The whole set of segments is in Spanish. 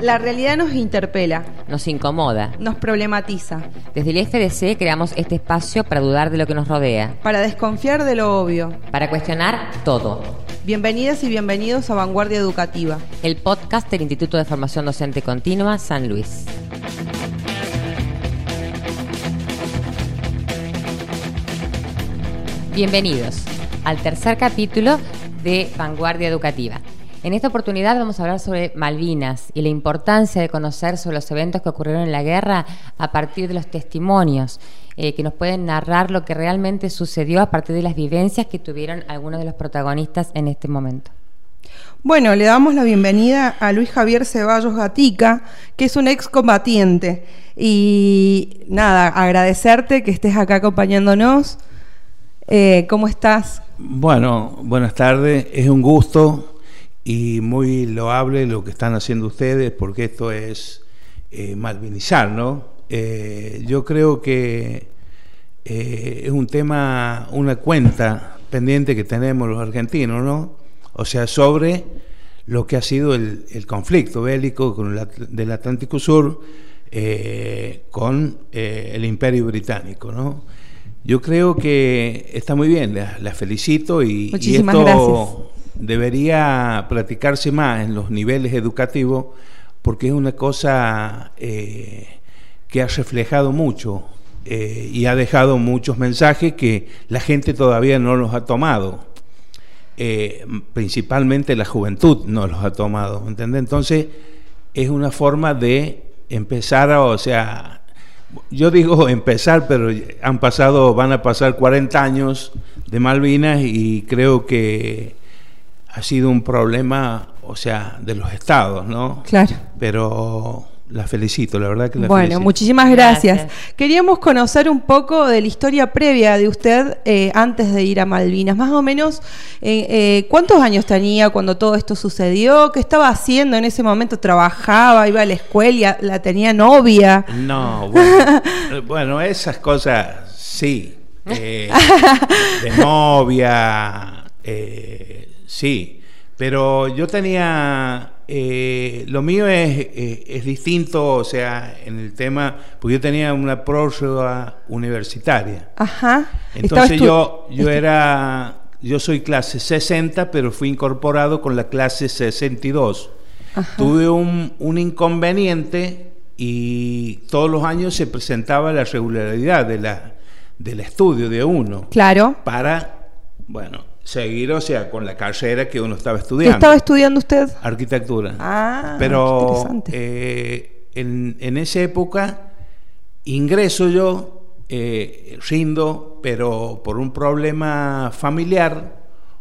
La realidad nos interpela, Nos incomoda. nos problematiza, Desde el FDC creamos este espacio para dudar de lo que nos rodea, para desconfiar de lo obvio. para cuestionar todo. Bienvenidas y bienvenidos a Vanguardia Educativa. El podcast del Instituto de Formación Docente Continua San Luis. Bienvenidos al tercer capítulo de Vanguardia Educativa. En esta oportunidad vamos a hablar sobre Malvinas y la importancia de conocer sobre los eventos que ocurrieron en la guerra a partir de los testimonios eh, que nos pueden narrar lo que realmente sucedió a partir de las vivencias que tuvieron algunos de los protagonistas en este momento. Bueno, le damos la bienvenida a Luis Javier Ceballos Gatica, que es un excombatiente. Y nada, agradecerte que estés acá acompañándonos. Eh, ¿Cómo estás? Bueno, buenas tardes. Es un gusto y muy loable lo que están haciendo ustedes porque esto es eh, malvinizar, ¿no? Eh, yo creo que eh, es un tema, una cuenta pendiente que tenemos los argentinos, ¿no? O sea, sobre lo que ha sido el, el conflicto bélico con la- del Atlántico Sur eh, con eh, el Imperio Británico, ¿no? Yo creo que está muy bien, la, la felicito y, y Muchísimas esto gracias. Debería practicarse más en los niveles educativos porque es una cosa eh, que ha reflejado mucho eh, y ha dejado muchos mensajes que la gente todavía no los ha tomado. Eh, principalmente la juventud no los ha tomado, ¿entendés? Entonces es una forma de empezar a, o sea, yo digo empezar, pero han pasado, van a pasar 40 años de Malvinas y creo que ha sido un problema, o sea, de los estados, ¿no? Claro. Pero la felicito, la verdad que la Bueno, felicito. muchísimas gracias. Gracias. Queríamos conocer un poco de la historia previa de usted eh, antes de ir a Malvinas. Más o menos, eh, eh, ¿cuántos años tenía cuando todo esto sucedió? ¿Qué estaba haciendo en ese momento? ¿Trabajaba? ¿Iba a la escuela? ¿La tenía novia? No, bueno, bueno, esas cosas sí. eh, de novia, eh, sí. Pero yo tenía. eh, lo mío es, es distinto, o sea, en el tema. Porque yo tenía una prórroga universitaria. Ajá. Entonces yo, yo era. Yo soy clase 60, pero fui incorporado con la clase 62. Ajá. Tuve un, un inconveniente y todos los años se presentaba la regularidad de la, del estudio de uno Claro. para, bueno, seguir, o sea, con la carrera que uno estaba ¿Qué estudiando. estaba estudiando usted? Arquitectura. Ah, Pero interesante. eh, en, en esa época ingreso yo, eh, rindo, pero por un problema familiar,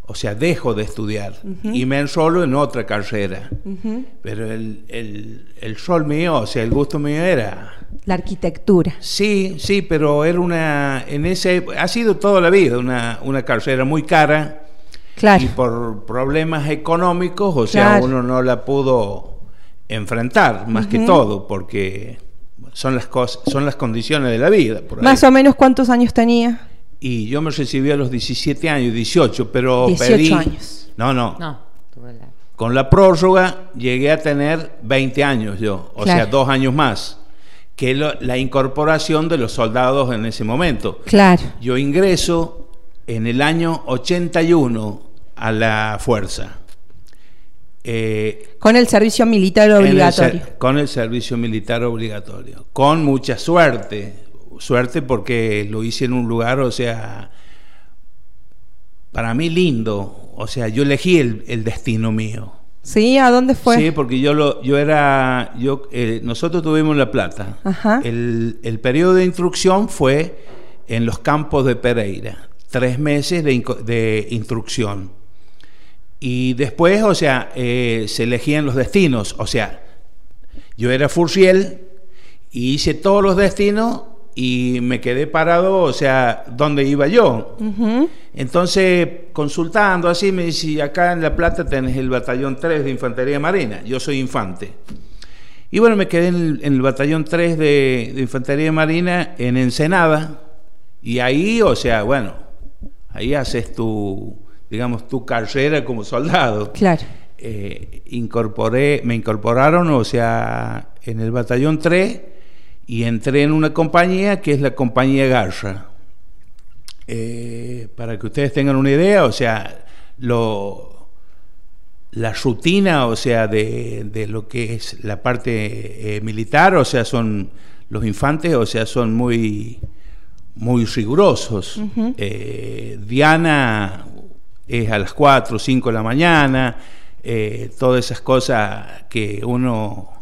o sea, dejo de estudiar y me enrolo en otra carrera. Ujú. Pero el, el, el rol mío, o sea, el gusto mío era... La arquitectura. Sí, sí, pero era una... En ese, ha sido toda la vida una, una carrera muy cara Claro. y por problemas económicos, o sea, Claro. uno no la pudo enfrentar más que todo, porque son las cosas, son las condiciones de la vida. por ahí. Más o menos, ¿cuántos años tenía? Y yo me recibí a los 17 años, 18, pero 18 pedí... años. No, no, No, tuve la- Con la prórroga llegué a tener 20 años yo, o Claro. sea, dos años más, que lo- la incorporación de los soldados en ese momento. Claro. Yo ingreso en el año 81 a la fuerza. Eh, Con el servicio militar el obligatorio. ser- con el servicio militar obligatorio. Con mucha suerte. Suerte porque lo hice en un lugar, o sea, para mí lindo. O sea, yo elegí el, el destino mío. ¿Sí? ¿A dónde fue? Sí, porque yo lo, yo era, yo, eh, nosotros tuvimos La Plata. Ajá. El, el periodo de instrucción fue en los campos de Pereira, tres meses de, de instrucción. Y después, o sea, eh, se elegían los destinos. O sea, yo era Furriel y hice todos los destinos y me quedé parado, o sea, ¿dónde iba yo? Ujú. Entonces, consultando así, me dice, acá en La Plata tenés el batallón 3 de Infantería Marina, yo soy infante. Y bueno, me quedé en el, en el batallón 3 de, de Infantería Marina en Ensenada, y ahí, o sea, bueno, ahí haces tu, digamos, tu carrera como soldado. Claro. eh, incorporé, me incorporaron, o sea, en el batallón 3 y entré en una compañía que es la compañía Garza. Eh, para que ustedes tengan una idea, o sea, lo, la rutina, o sea, de, lo que es la parte eh, militar, o sea, son los infantes, o sea, son muy, muy rigurosos. Diana es a las 4 o 5 de la mañana, eh, todas esas cosas que uno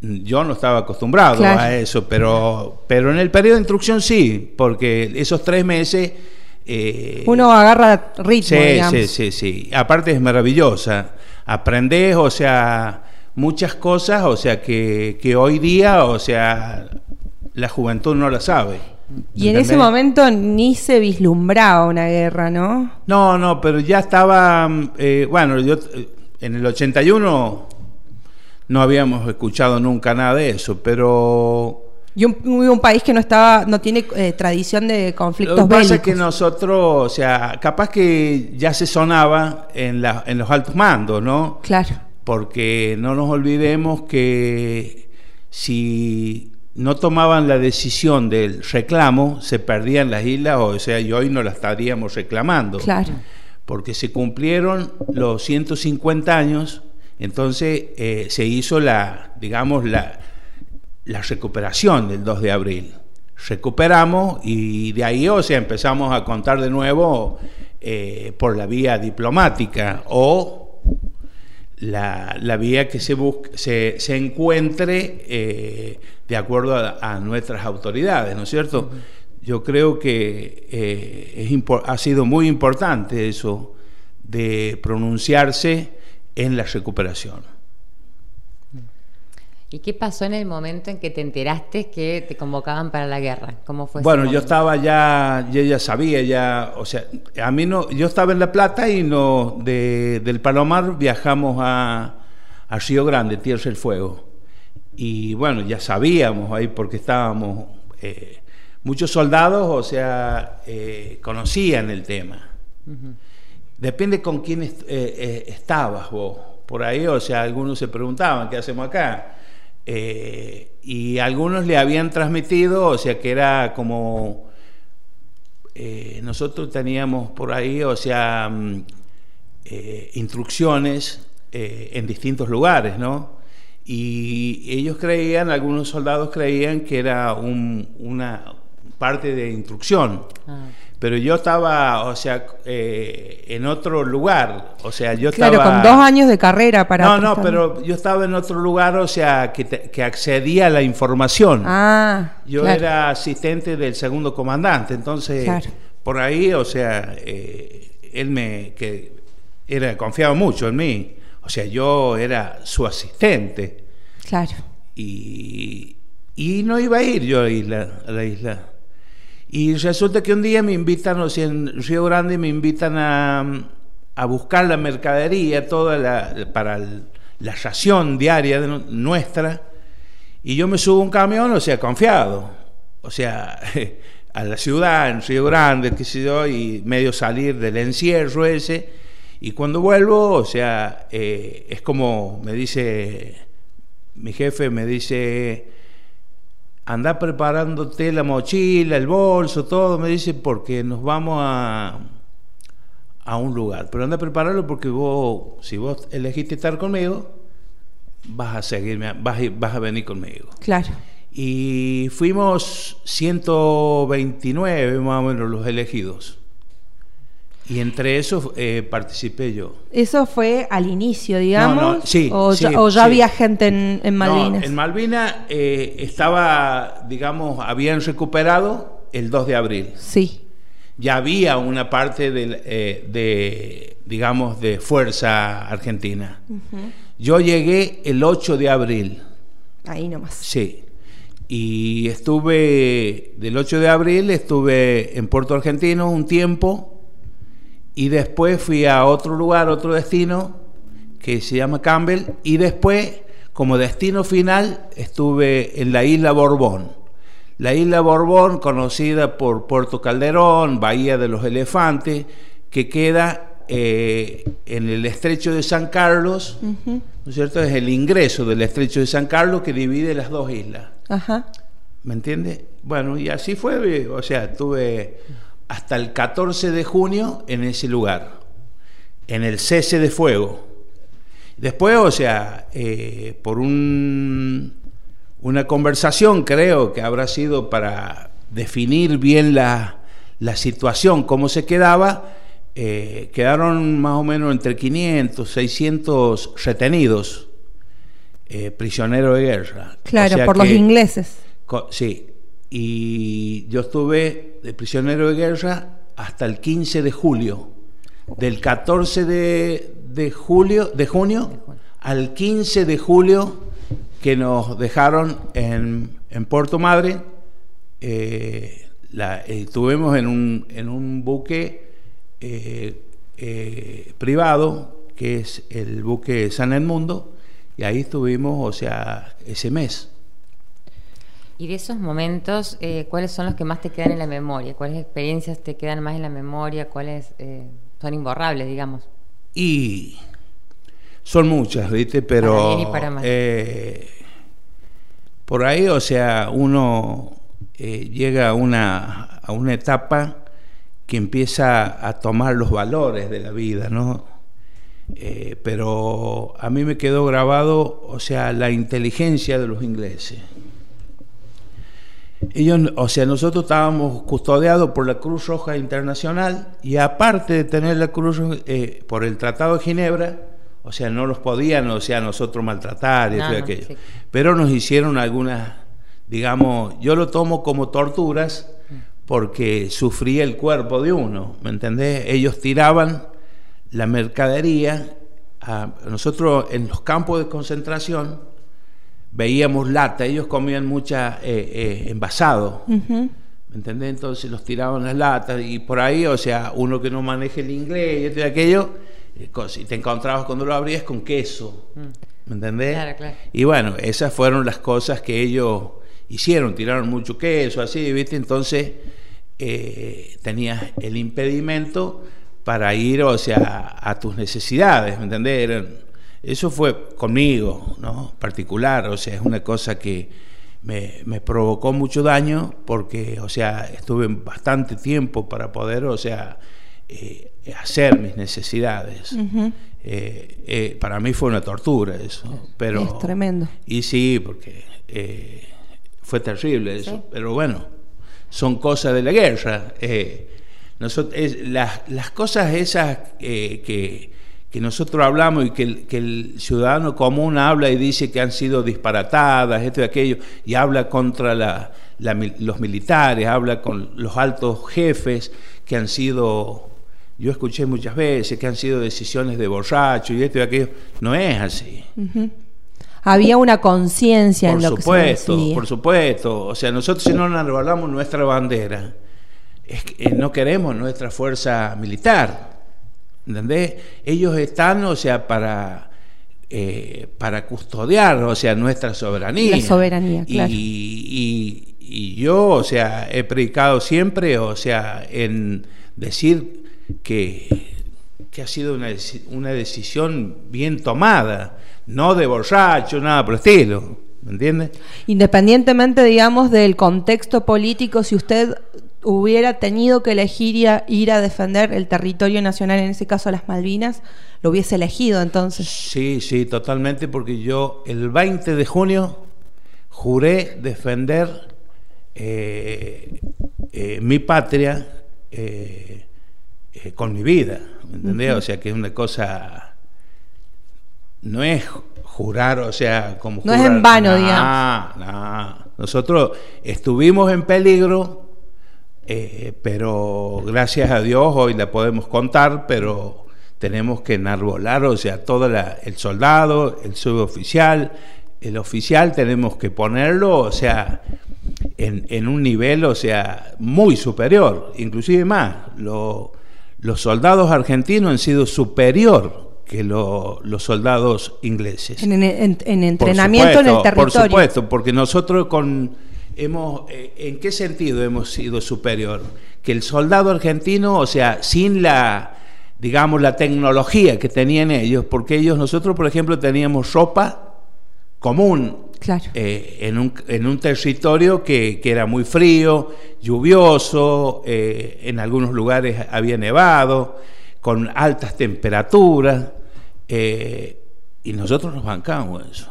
yo no estaba acostumbrado a eso, pero, pero en el periodo de instrucción sí, porque esos tres meses... Eh, uno agarra ritmo, sí, Sí, sí, sí. Aparte es maravillosa. Aprendes, o sea, muchas cosas, o sea, que, que hoy día, o sea, la juventud no la sabe. Y en ese momento ni se vislumbraba una guerra, ¿no? No, no, pero ya estaba, eh, bueno, yo eh, en el 81 no habíamos escuchado nunca nada de eso, pero... Y un, un país que no estaba, no tiene eh, tradición de conflictos Lo que pasa es que nosotros, o sea, capaz que ya se sonaba en, la, en los altos mandos, ¿no? Claro. Porque no nos olvidemos que si no tomaban la decisión del reclamo, se perdían las islas, o sea, y hoy no las estaríamos reclamando. Claro. Porque se cumplieron los 150 años, entonces eh, se hizo la, digamos, la, la recuperación del 2 de abril. Recuperamos y de ahí, o sea, empezamos a contar de nuevo eh, por la vía diplomática o la, la vía que se, se, se encuentre eh, de acuerdo a, nuestras autoridades, ¿no es cierto? Yo creo que eh, es ha sido muy importante eso de pronunciarse en la recuperación. ¿Y qué pasó en el momento en que te enteraste que te convocaban para la guerra? ¿Cómo fue? Bueno, yo estaba ya, yo ya sabía, ya, o sea, a mí no, yo estaba en La Plata y no, de, del Palomar viajamos a, a Río Grande, Tierra del Fuego. Y bueno, ya sabíamos ahí porque estábamos, eh, muchos soldados, o sea, eh, conocían el tema. Depende con quién eh, estabas vos. Por ahí, o sea, algunos se preguntaban, ¿qué hacemos acá? y algunos le habían transmitido, o sea, que era como... nosotros teníamos por ahí, o sea, mm, instrucciones en distintos lugares, ¿no? y ellos creían, algunos soldados creían que era una parte de instrucción. Ah. Pero yo estaba, o sea, eh, en otro lugar, o sea, yo estaba... Claro, con dos años de carrera para... No, no, pero yo estaba en otro lugar, o sea, que, que accedía a la información. Ah, Yo era asistente del segundo comandante, entonces, por ahí, o sea, eh, él me... que era confiaba mucho en mí. O sea, yo era su asistente. Claro. Y, y no iba a ir yo a la isla. A la isla. Y resulta que un día me invitan, o sea, en Río Grande me invitan a, a buscar la mercadería, toda la, para la ración diaria de nuestra, y yo me subo un camión, o sea, confiado, o sea, a la ciudad, en Río Grande, qué sé yo, y medio salir del encierro ese, y cuando vuelvo, o sea, eh, es como me dice mi jefe, me dice, anda preparándote la mochila, el bolso, todo, me dice, porque nos vamos a, a un lugar. Pero anda a prepararlo porque vos, si vos elegiste estar conmigo, vas a seguirme, vas, vas a venir conmigo. Claro. Y fuimos 129 más o menos los elegidos. Y entre esos eh, participé yo. ¿Eso fue al inicio, digamos? sí, ¿O, ya, había gente en, Malvinas? en Malvinas eh, estaba, digamos, habían recuperado el 2 de abril. Sí. Ya había una parte de, eh, de digamos, de fuerza argentina. Yo llegué el 8 de abril. Ahí nomás. Sí. Y estuve, del 8 de abril, estuve en Puerto Argentino un tiempo y después fui a otro lugar, otro destino que se llama Campbell y después como destino final estuve en la isla Borbón. La isla Borbón, conocida por Puerto Calderón, Bahía de los Elefantes, que queda eh, en el estrecho de San Carlos, ¿no es cierto? Es el ingreso del estrecho de San Carlos que divide las dos islas. Ajá. ¿Me entiende? Bueno, y así fue, o sea, tuve hasta el 14 de junio en ese lugar, en el cese de fuego. Después, o sea, eh, por un, una conversación, creo que habrá sido para definir bien la, la situación, cómo se quedaba, eh, quedaron más o menos entre 500, 600 retenidos, eh, prisioneros de guerra. Claro, por los ingleses. sí, y yo estuve de prisionero de guerra hasta el 15 de julio. Del 14 de, julio, de junio al 15 de julio que nos dejaron en, en Puerto Madre. Eh, la, estuvimos en un, en un buque eh, eh, privado, que es el buque San Edmundo, y ahí estuvimos, o sea, ese mes. Y de esos momentos, eh, ¿cuáles son los que más te quedan en la memoria? ¿Cuáles experiencias te quedan más en la memoria? ¿Cuáles son imborrables, digamos? Y son muchas, ¿viste? Pero por ahí, o sea, uno llega a una, a una etapa que empieza a tomar los valores de la vida, ¿no? Eh, pero a mí me quedó grabado, o sea, la inteligencia de los ingleses. Ellos, o sea, nosotros estábamos custodiados por la Cruz Roja Internacional y aparte de tener la Cruz eh, por el Tratado de Ginebra, o sea, no los podían, o sea, nosotros maltratar y aquello. Pero nos hicieron algunas, digamos, yo lo tomo como torturas, porque sufría el cuerpo de uno, ¿me entendés? Ellos tiraban la mercadería, a, nosotros en los campos de concentración veíamos lata, ellos comían mucha eh, eh, envasado, ¿me entendés? Entonces los tiraban las latas y por ahí, o sea, uno que no maneje el inglés y esto y aquello, eh, y te encontrabas cuando lo abrías con queso, mm. ¿me entendés? Claro, claro. Y bueno, esas fueron las cosas que ellos hicieron, tiraron mucho queso, así, ¿viste? Entonces eh, tenías el impedimento para ir, o sea, a tus necesidades, ¿me entendés? Eso fue conmigo, ¿no? Particular, o sea, es una cosa que me, provocó mucho daño porque, o sea, estuve bastante tiempo para poder, o sea, eh, hacer mis necesidades. Eh, para mí fue una tortura eso, pero... Es tremendo. Y sí, porque fue terrible eso, pero bueno son cosas de la guerra. Eh, las, cosas esas eh, que, nosotros hablamos y que el, ciudadano común habla y dice que han sido disparatadas, esto y aquello, y habla contra los militares, habla con los altos jefes que han sido, yo escuché muchas veces, que han sido decisiones de borracho y esto y aquello, no es así. Había una conciencia en lo que se decía. Por supuesto, o sea, nosotros si no enarbolamos nuestra bandera, es que eh, no queremos nuestra fuerza militar, ¿entendés? Ellos están, o sea, para, eh, para custodiar, o sea, nuestra soberanía. La soberanía, claro. Y, yo, o sea, he predicado siempre, o sea, en decir que, que ha sido una, una decisión bien tomada no de borracho, nada por el estilo, ¿me entiende? Independientemente, digamos, del contexto político, si usted hubiera tenido que elegir ir a, defender el territorio nacional, en ese caso las Malvinas, lo hubiese elegido entonces. Sí, sí, totalmente, porque yo el 20 de junio juré defender eh, eh, mi patria eh, con mi vida, ¿me entendés? O sea, que es una cosa no es jurar, o sea, como No es en vano, digamos. No, nosotros estuvimos en peligro, eh, pero gracias a Dios hoy la podemos contar, pero tenemos que enarbolar, o sea, todo el soldado, el suboficial, el oficial tenemos que ponerlo, o sea, en, en un nivel, o sea, muy superior, inclusive más. los soldados argentinos han sido superior que los soldados ingleses. En, entrenamiento en el territorio. Por supuesto, porque nosotros con hemos eh, ¿en qué sentido hemos sido superior? Que el soldado argentino, o sea, sin la digamos, la tecnología que tenían ellos, porque ellos, nosotros, por ejemplo, teníamos ropa común Claro. eh, en, un, en un territorio que, que era muy frío, lluvioso, eh, en algunos lugares había nevado, con altas temperaturas, eh, y nosotros nos bancamos eso.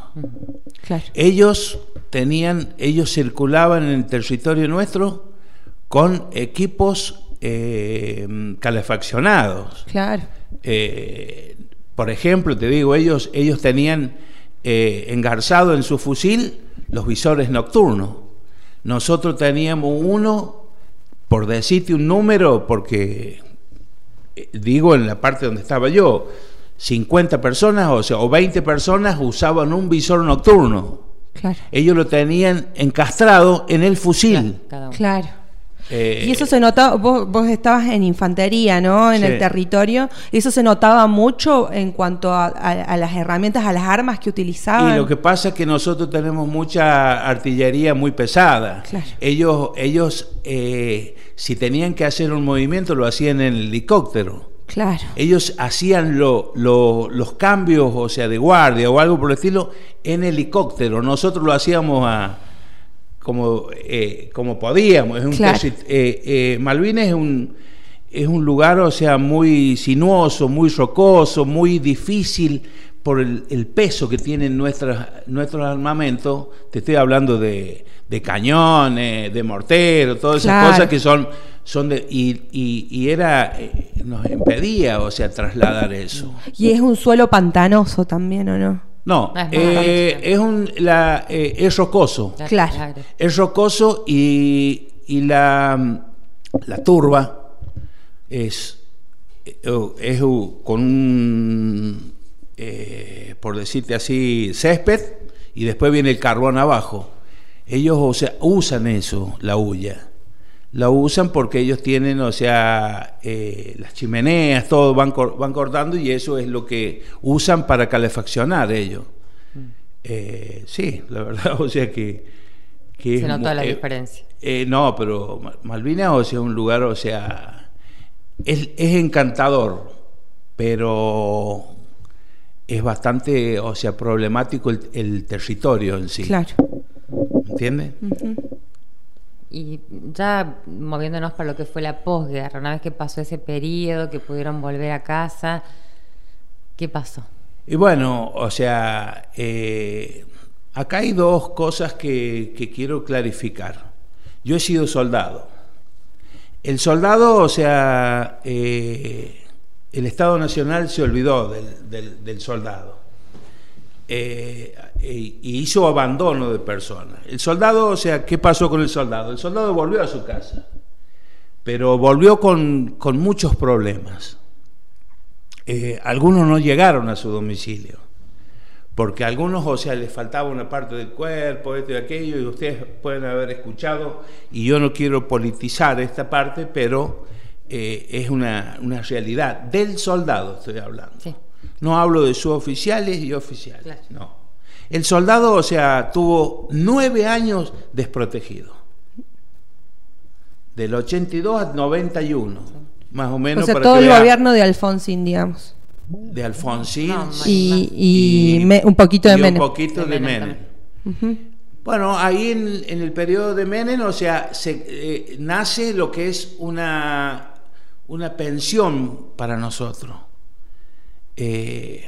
Claro. Ellos tenían, ellos circulaban en el territorio nuestro con equipos eh, calefaccionados. Claro. Eh, por ejemplo, te digo, ellos, ellos tenían eh, engarzado en su fusil los visores nocturnos. Nosotros teníamos uno, por decirte un número, porque digo en la parte donde estaba yo, 50 personas o, sea, o 20 personas usaban un visor nocturno. Claro. Ellos lo tenían encastrado en el fusil. Claro. Eh, Y eso se notaba, vos, vos estabas en infantería, ¿no? En Sí. el territorio. Eso se notaba mucho en cuanto a, a- a las herramientas, a las armas que utilizaban. Y lo que pasa es que nosotros tenemos mucha artillería muy pesada. Claro. Ellos, ellos eh, si tenían que hacer un movimiento, lo hacían en el helicóptero. Claro. Ellos hacían lo- lo- los cambios, o sea, de guardia o algo por el estilo, en helicóptero. Nosotros lo hacíamos a, como, eh, como podíamos. Es un Claro. eh, eh, Malvinas es un, es un lugar, o sea, muy sinuoso, muy rocoso, muy difícil por el, el peso que tienen nuestras, nuestros armamentos. Te estoy hablando de, de cañones, de morteros, todas esas Claro. cosas que son, son de... Y, y- y era... eh, nos impedía, o sea, trasladar eso. Y es un suelo pantanoso también, ¿o no? No, Ah, es eh, es, un, la, eh, es rocoso. Claro. Es rocoso y, y la, la turba es, es con un, eh, por decirte así, césped y después viene el carbón abajo. Ellos o sea, usan eso, la hulla. La usan porque ellos tienen, o sea, eh, las chimeneas, todo van, cor- van cortando y eso es lo que usan para calefaccionar ellos. Eh, sí, la verdad, o sea que... que Se mu- la diferencia. no, pero Ma- Malvinas, o sea, un lugar, o sea, es, es encantador, pero es bastante, o sea, problemático el, el territorio en sí. Claro. ¿Entiendes? Y ya moviéndonos para lo que fue la posguerra, una vez que pasó ese periodo, que pudieron volver a casa, ¿qué pasó? Y bueno, o sea, eh, acá hay dos cosas que, que quiero clarificar. Yo he sido soldado. El soldado, o sea, eh, el Estado Nacional se olvidó del, del- soldado eh, y hizo abandono de personas. El soldado, o sea, ¿qué pasó con el soldado? El soldado volvió a su casa, pero volvió con, con muchos problemas. Eh, algunos no llegaron a su domicilio, porque a algunos, o sea, les faltaba una parte del cuerpo, esto y aquello, y ustedes pueden haber escuchado, y yo no quiero politizar esta parte, pero eh, es una, una realidad del soldado, estoy hablando. Sí. No hablo de suboficiales y oficiales, Claro. no. El soldado, o sea, tuvo nueve años desprotegido. Del 82 al 91, más o menos. o sea, para todo que el vea, gobierno de Alfonsín, digamos. De Alfonsín. No, Y, y me- un poquito de y Menem. un poquito De de Menem Menem. Bueno, ahí en, en el periodo de Menem, o sea, se, eh, nace lo que es una, una pensión para nosotros. Eh,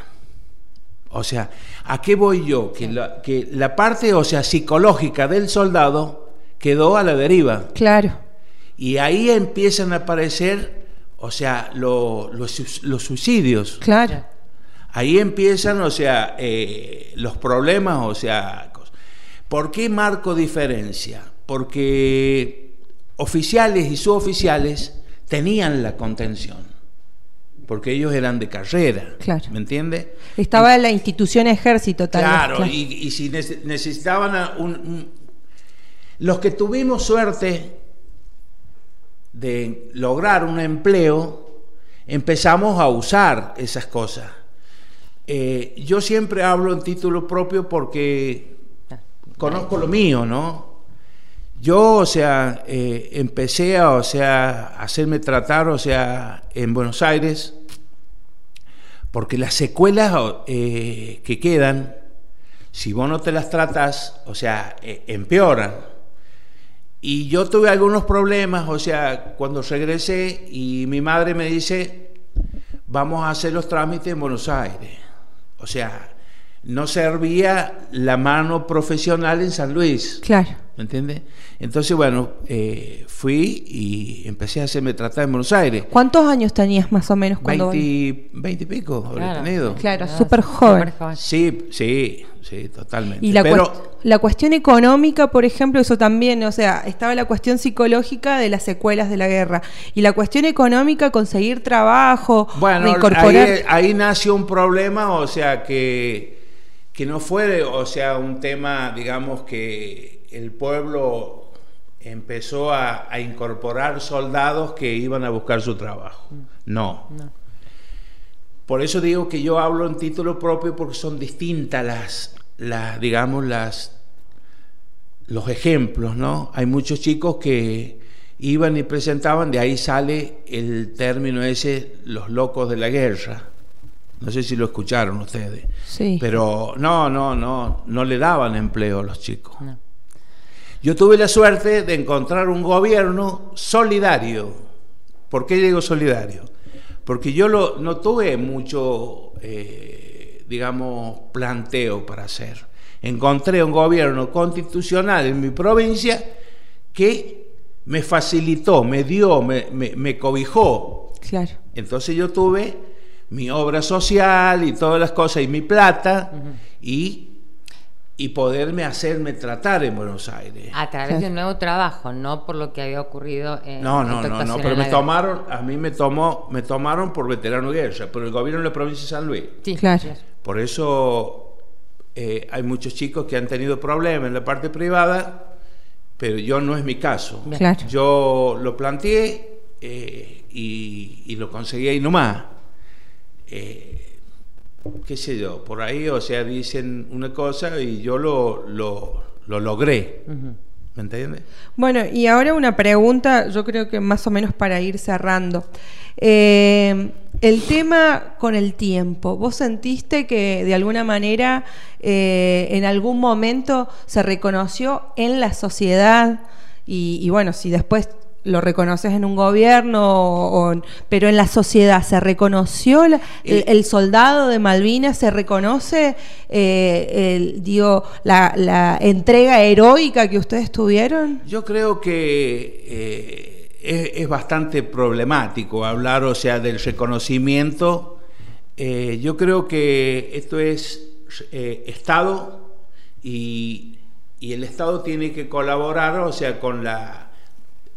o sea, ¿a qué voy yo? Que la, que la parte, o sea, psicológica del soldado quedó a la deriva. Claro. Y ahí empiezan a aparecer, o sea, lo- los, los suicidios. Claro. Ahí empiezan, o sea, eh, los problemas, o sea, ¿por qué marco diferencia? Porque oficiales y suboficiales tenían la contención, porque ellos eran de carrera, Claro. ¿me entiende? Estaba en la institución ejército tal vez, Claro, y, y si nece- necesitaban a un, un- Los que tuvimos suerte de lograr un empleo, empezamos a usar esas cosas. Eh, yo siempre hablo en título propio porque conozco lo mío, ¿no? Yo, o sea, eh, empecé a, o sea, hacerme tratar, o sea, en Buenos Aires, Porque las secuelas eh, que quedan, si vos no te las tratas, o sea, eh, empeoran. Y yo tuve algunos problemas, o sea, cuando regresé y mi madre me dice, vamos a hacer los trámites en Buenos Aires. O sea, no servía la mano profesional en San Luis. Claro. ¿Me entiendes? Entonces, bueno, eh, fui y empecé a hacerme tratar en Buenos Aires. ¿Cuántos años tenías más o menos cuando... 20, 20 y pico habré Claro. tenido. Claro, Ah, súper joven. Sí, sí, sí, totalmente. Y la, Pero cuest- la cuestión económica, por ejemplo, eso también, o sea, estaba la cuestión psicológica de las secuelas de la guerra. Y la cuestión económica, conseguir trabajo, bueno, de ahí, incorporar... ahí nació un problema, o sea, que, que no fue, o sea, un tema, digamos, que el pueblo empezó a, a incorporar soldados que iban a buscar su trabajo. No. No. Por eso digo que yo hablo en título propio porque son distintas las, las digamos, las, los ejemplos, ¿no? Hay muchos chicos que iban y presentaban, de ahí sale el término ese, los locos de la guerra. No sé si lo escucharon ustedes. Sí. Pero no, no, no, no le daban empleo a los chicos. No. Yo tuve la suerte de encontrar un gobierno solidario. ¿Por qué digo solidario? Porque yo lo- no tuve mucho, eh, digamos, planteo para hacer. Encontré un gobierno constitucional en mi provincia que me facilitó, me dio, me, me- me cobijó. Claro. Entonces yo tuve mi obra social y todas las cosas y mi plata y, y poderme hacerme tratar en Buenos Aires. A través de un nuevo trabajo, no por lo que había ocurrido en No, no, no, no, pero me guerra. tomaron, a mí me tomó, me tomaron por veterano de guerra, por el gobierno de la provincia de San Luis. Sí, Claro. Por eso eh, hay muchos chicos que han tenido problemas en la parte privada, pero yo no es mi caso. Claro. Yo lo planteé eh, y, y lo conseguí ahí nomás. Eh, qué sé yo, por ahí, o sea, dicen una cosa y yo lo, lo, lo logré. ¿Me entiendes? Bueno, y ahora una pregunta, yo creo que más o menos para ir cerrando. Eh, el tema con el tiempo, ¿vos sentiste que de alguna manera eh, en algún momento se reconoció en la sociedad? Y, y bueno, si después lo reconoces en un gobierno, o- o- pero en la sociedad, ¿se reconoció la- el, el soldado de Malvinas? ¿Se reconoce eh, el, digo, la, la entrega heroica que ustedes tuvieron? Yo creo que eh, es, es bastante problemático hablar, o sea, del reconocimiento. Eh, yo creo que esto es Estado y, y el Estado tiene que colaborar, o sea, con la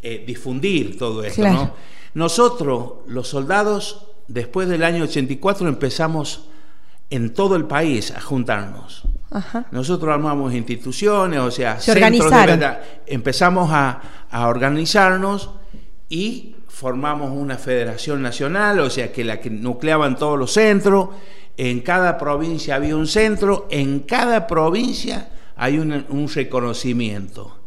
eh, difundir todo esto, Claro. ¿no? Nosotros, los soldados, después del año 84 empezamos en todo el país a juntarnos. Ajá. Nosotros armamos instituciones, o sea, Se centros de verdad. empezamos a, a organizarnos y formamos una federación nacional, o sea, que la que nucleaban todos los centros. En cada provincia había un centro, en cada provincia hay un, un reconocimiento.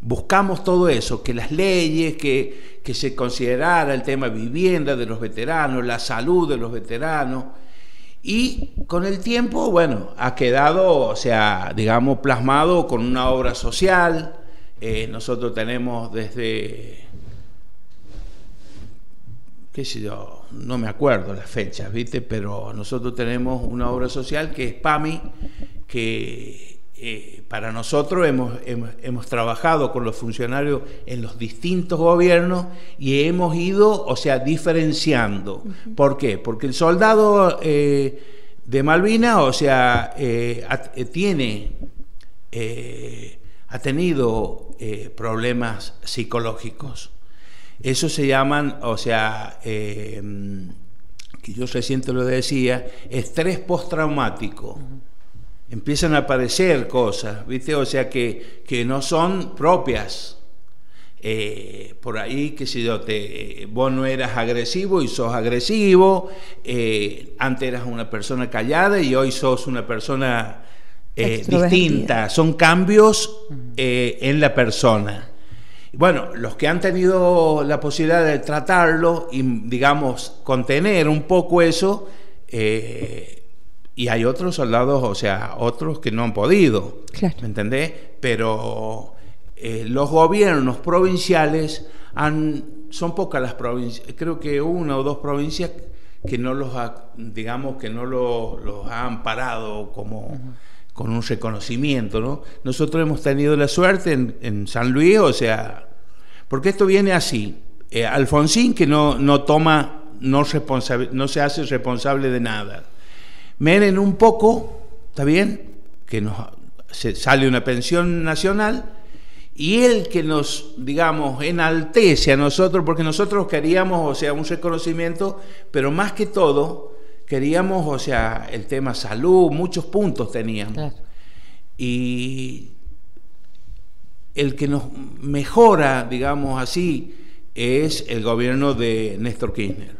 Buscamos todo eso, que las leyes, que, que se considerara el tema vivienda de los veteranos, la salud de los veteranos. Y con el tiempo, bueno, ha quedado, o sea, digamos, plasmado con una obra social. Eh, nosotros tenemos desde, qué sé yo, no me acuerdo las fechas, ¿viste? Pero nosotros tenemos una obra social que es PAMI, que eh, para nosotros hemos, hemos, hemos trabajado con los funcionarios en los distintos gobiernos y hemos ido, o sea, diferenciando. ¿Por qué? Porque el soldado eh, de Malvinas, o sea, eh, ha- tiene, ha tenido problemas psicológicos. Eso se llaman, o sea, que yo reciente lo decía, estrés postraumático. Empiezan a aparecer cosas, ¿viste? O sea, que, que no son propias. Eh, por ahí, qué sé yo, te, eh, vos no eras agresivo y sos agresivo, eh, antes eras una persona callada y hoy sos una persona eh, distinta. Son cambios en la persona. Bueno, los que han tenido la posibilidad de tratarlo y, digamos, contener un poco eso, Eh, y hay otros soldados, o sea, otros que no han podido, ¿me entendés? Pero eh, los gobiernos provinciales han, son pocas las provincias, creo que una o dos provincias que no los ha, digamos que no los han parado como con un reconocimiento, ¿no? Nosotros hemos tenido la suerte en, San Luis, o sea, porque esto viene así. Eh, Alfonsín que no, no toma, no, no se hace responsable de nada. Menen un poco, ¿está bien? Que nos se sale una pensión nacional y él que nos, digamos, enaltece a nosotros, porque nosotros queríamos, o sea, un reconocimiento, pero más que todo, queríamos, o sea, el tema salud, muchos puntos teníamos. Y el que nos mejora, digamos así, es el gobierno de Néstor Kirchner.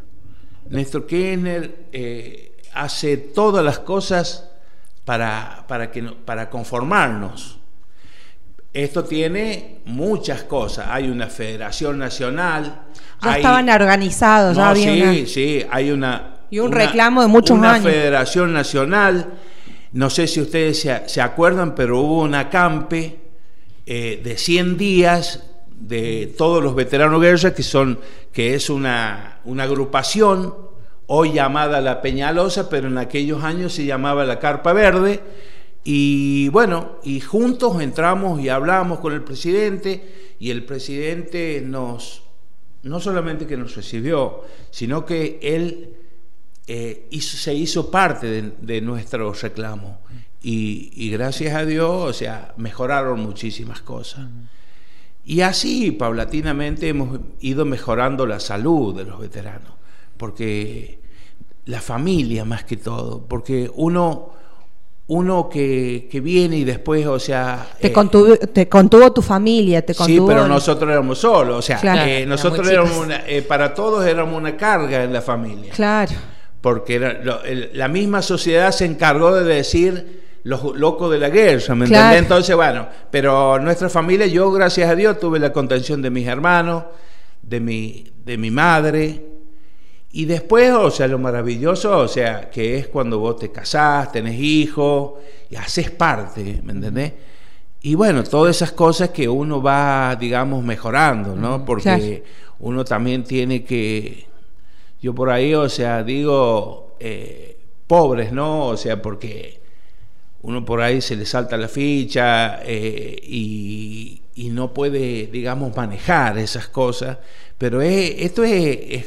Néstor Kirchner eh, hace todas las cosas para, para, que, para conformarnos esto tiene muchas cosas. Hay una federación nacional. Ya estaban organizados, ya había sí, sí, hay una... Y un reclamo de muchos años. Una federación nacional. No sé si ustedes se, acuerdan, pero hubo una campe eh, de 100 días de todos los veteranos guerra, que, son, que es una, una agrupación hoy llamada la Peñalosa, pero en aquellos años se llamaba la Carpa Verde y bueno, y juntos entramos y hablamos con el presidente y el presidente nos, no solamente que nos recibió, sino que él eh, se hizo parte de, nuestro reclamo. Y, gracias a Dios, o sea, mejoraron muchísimas cosas. Y así, paulatinamente, hemos ido mejorando la salud de los veteranos, porque la familia más que todo, porque uno uno que, que, viene y después, o sea... Te, eh, contuvo, te contuvo tu familia, te contuvo... Sí, pero nosotros éramos solos, o sea, eh, nosotros éramos una, eh, para todos éramos una carga en la familia. Claro. Porque era, la misma sociedad se encargó de decir los locos de la guerra, ¿me claro. Entonces, bueno, pero nuestra familia, yo gracias a Dios tuve la contención de mis hermanos, de mi, de mi madre, y después, o sea, lo maravilloso, o sea, que es cuando vos te casás, tenés hijos y haces parte, ¿me entendés? Y bueno, todas esas cosas que uno va, digamos, mejorando, ¿no? Porque uno también tiene que, yo por ahí, o sea, digo, eh, pobres, ¿no? O sea, porque uno por ahí se le salta la ficha eh, y, no puede, digamos, manejar esas cosas. Pero esto es,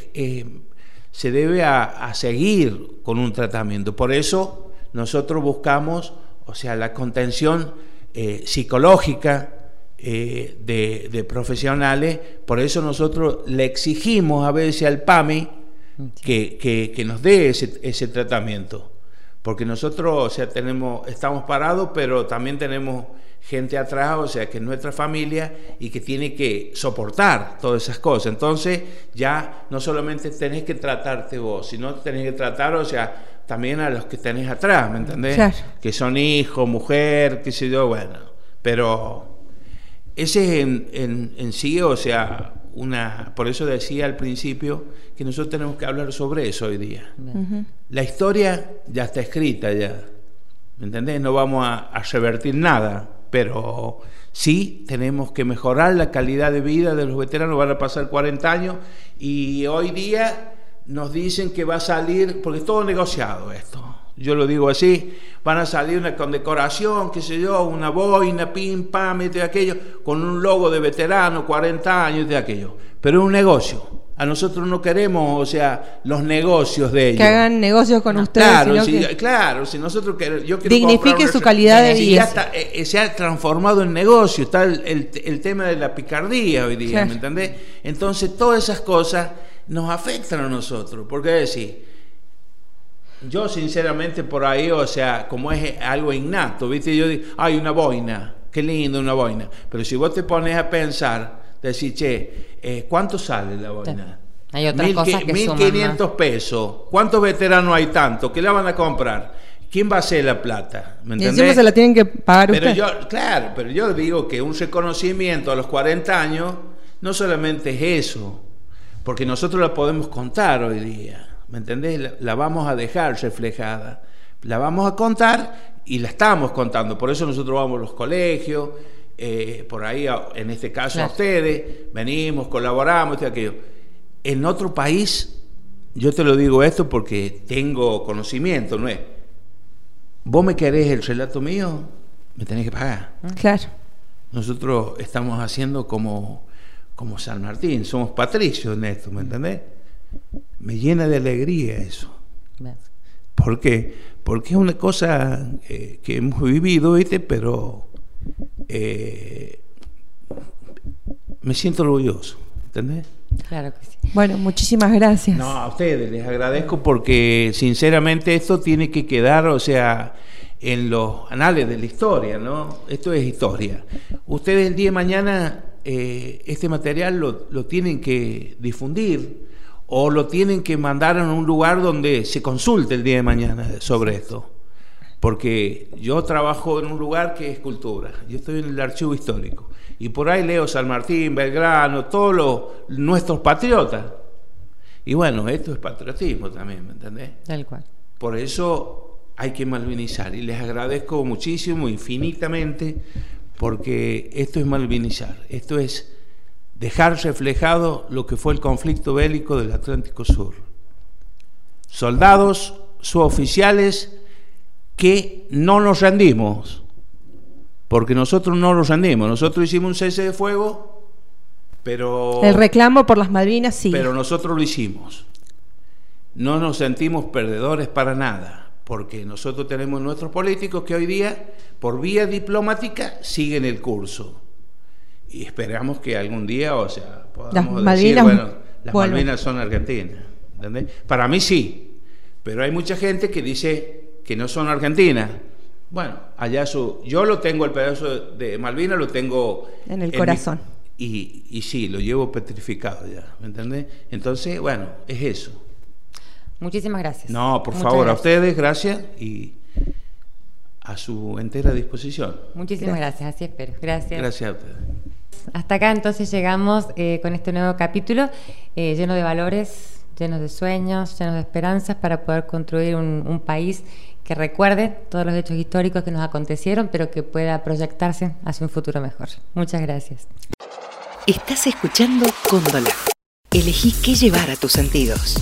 se debe a, seguir con un tratamiento. Por eso nosotros buscamos, o sea, la contención eh, psicológica eh, de, profesionales, por eso nosotros le exigimos a veces al PAMI que, que, nos dé ese, ese, tratamiento. Porque nosotros, o sea, tenemos, estamos parados, pero también tenemos gente atrás, o sea, que es nuestra familia y que tiene que soportar todas esas cosas. Entonces, ya no solamente tenés que tratarte vos, sino tenés que tratar, o sea, también a los que tenés atrás, ¿me entendés? Que son hijos, mujer, qué sé yo, bueno. Pero ese es en, en, sí, o sea, una. Por eso decía al principio que nosotros tenemos que hablar sobre eso hoy día. La historia ya está escrita, ya. ¿Me entendés? No vamos a, a revertir nada pero sí tenemos que mejorar la calidad de vida de los veteranos, van a pasar 40 años y hoy día nos dicen que va a salir, porque es todo negociado esto, yo lo digo así, van a salir una condecoración, qué sé yo, una boina, pim, pam, de aquello, con un logo de veterano, 40 años de aquello, pero es un negocio a nosotros no queremos, o sea, los negocios de ellos. Que hagan negocios con ustedes. Claro, si, claro, si nosotros queremos, yo quiero dignifique su calidad de vida. Eh, eh, se ha transformado en negocio, está el, el, tema de la picardía hoy día, ¿me entendés? Entonces, todas esas cosas nos afectan a nosotros, porque decir, yo sinceramente por ahí, o sea, como es algo innato, ¿viste? Yo digo, hay una boina, qué lindo una boina, pero si vos te pones a pensar, decir, che, eh, ¿cuánto sale la boina? Hay otras cosas que 1.500 pesos. ¿Cuántos veteranos hay tanto? ¿Qué la van a comprar? ¿Quién va a hacer la plata? ¿Me y encima se la tienen que pagar pero Yo, claro, pero yo digo que un reconocimiento a los 40 años no solamente es eso, porque nosotros la podemos contar hoy día. ¿me entendés? La, la vamos a dejar reflejada, la vamos a contar y la estamos contando, por eso nosotros vamos a los colegios, eh, por ahí, en este caso Claro. a ustedes, venimos, colaboramos, y aquello. En otro país, yo te lo digo esto porque tengo conocimiento, ¿no es? Vos me querés el relato mío, me tenés que pagar. Claro. Nosotros estamos haciendo como, como San Martín, somos patricios en esto, ¿me entendés? Me llena de alegría eso. Bien. ¿Por qué? Porque es una cosa eh, que hemos vivido, ¿viste? Pero eh, me siento orgulloso, ¿entendés? Claro que sí. Bueno, muchísimas gracias. No, a ustedes les agradezco porque sinceramente esto tiene que quedar, o sea, en los anales de la historia, ¿no? Esto es historia. Ustedes el día de mañana eh, este material lo, lo tienen que difundir o lo tienen que mandar a un lugar donde se consulte el día de mañana sobre esto. Porque yo trabajo en un lugar que es cultura, yo estoy en el archivo histórico y por ahí leo San Martín, Belgrano, todos los, nuestros patriotas. Y bueno, esto es patriotismo también, ¿me entendés? Tal cual. Por eso hay que malvinizar y les agradezco muchísimo, infinitamente, porque esto es malvinizar, esto es dejar reflejado lo que fue el conflicto bélico del Atlántico Sur. Soldados, suboficiales, que no nos rendimos, porque nosotros no nos rendimos, nosotros hicimos un cese de fuego, pero... El reclamo por las Malvinas sí. Pero nosotros lo hicimos. No nos sentimos perdedores para nada, porque nosotros tenemos nuestros políticos que hoy día, por vía diplomática, siguen el curso. Y esperamos que algún día, o sea, podamos Las decir, Malvinas bueno, las vuelven. Malvinas son argentinas. ¿entendés? Para mí sí, pero hay mucha gente que dice que no son argentinas. Bueno, allá su... Yo lo tengo, el pedazo de Malvinas lo tengo... En el corazón. y, y sí, lo llevo petrificado ya, ¿me entendés? Entonces, bueno, es eso. Muchísimas gracias. No, por Muchas favor, a gracias. ustedes, gracias y a su entera disposición. Muchísimas gracias, así espero. Gracias. Gracias a ustedes. Hasta acá entonces llegamos eh, con este nuevo capítulo eh, lleno de valores, lleno de sueños, lleno de esperanzas para poder construir un, un país que recuerde todos los hechos históricos que nos acontecieron, pero que pueda proyectarse hacia un futuro mejor. Muchas gracias. Estás escuchando Cóndola. Elegí qué llevar a tus sentidos.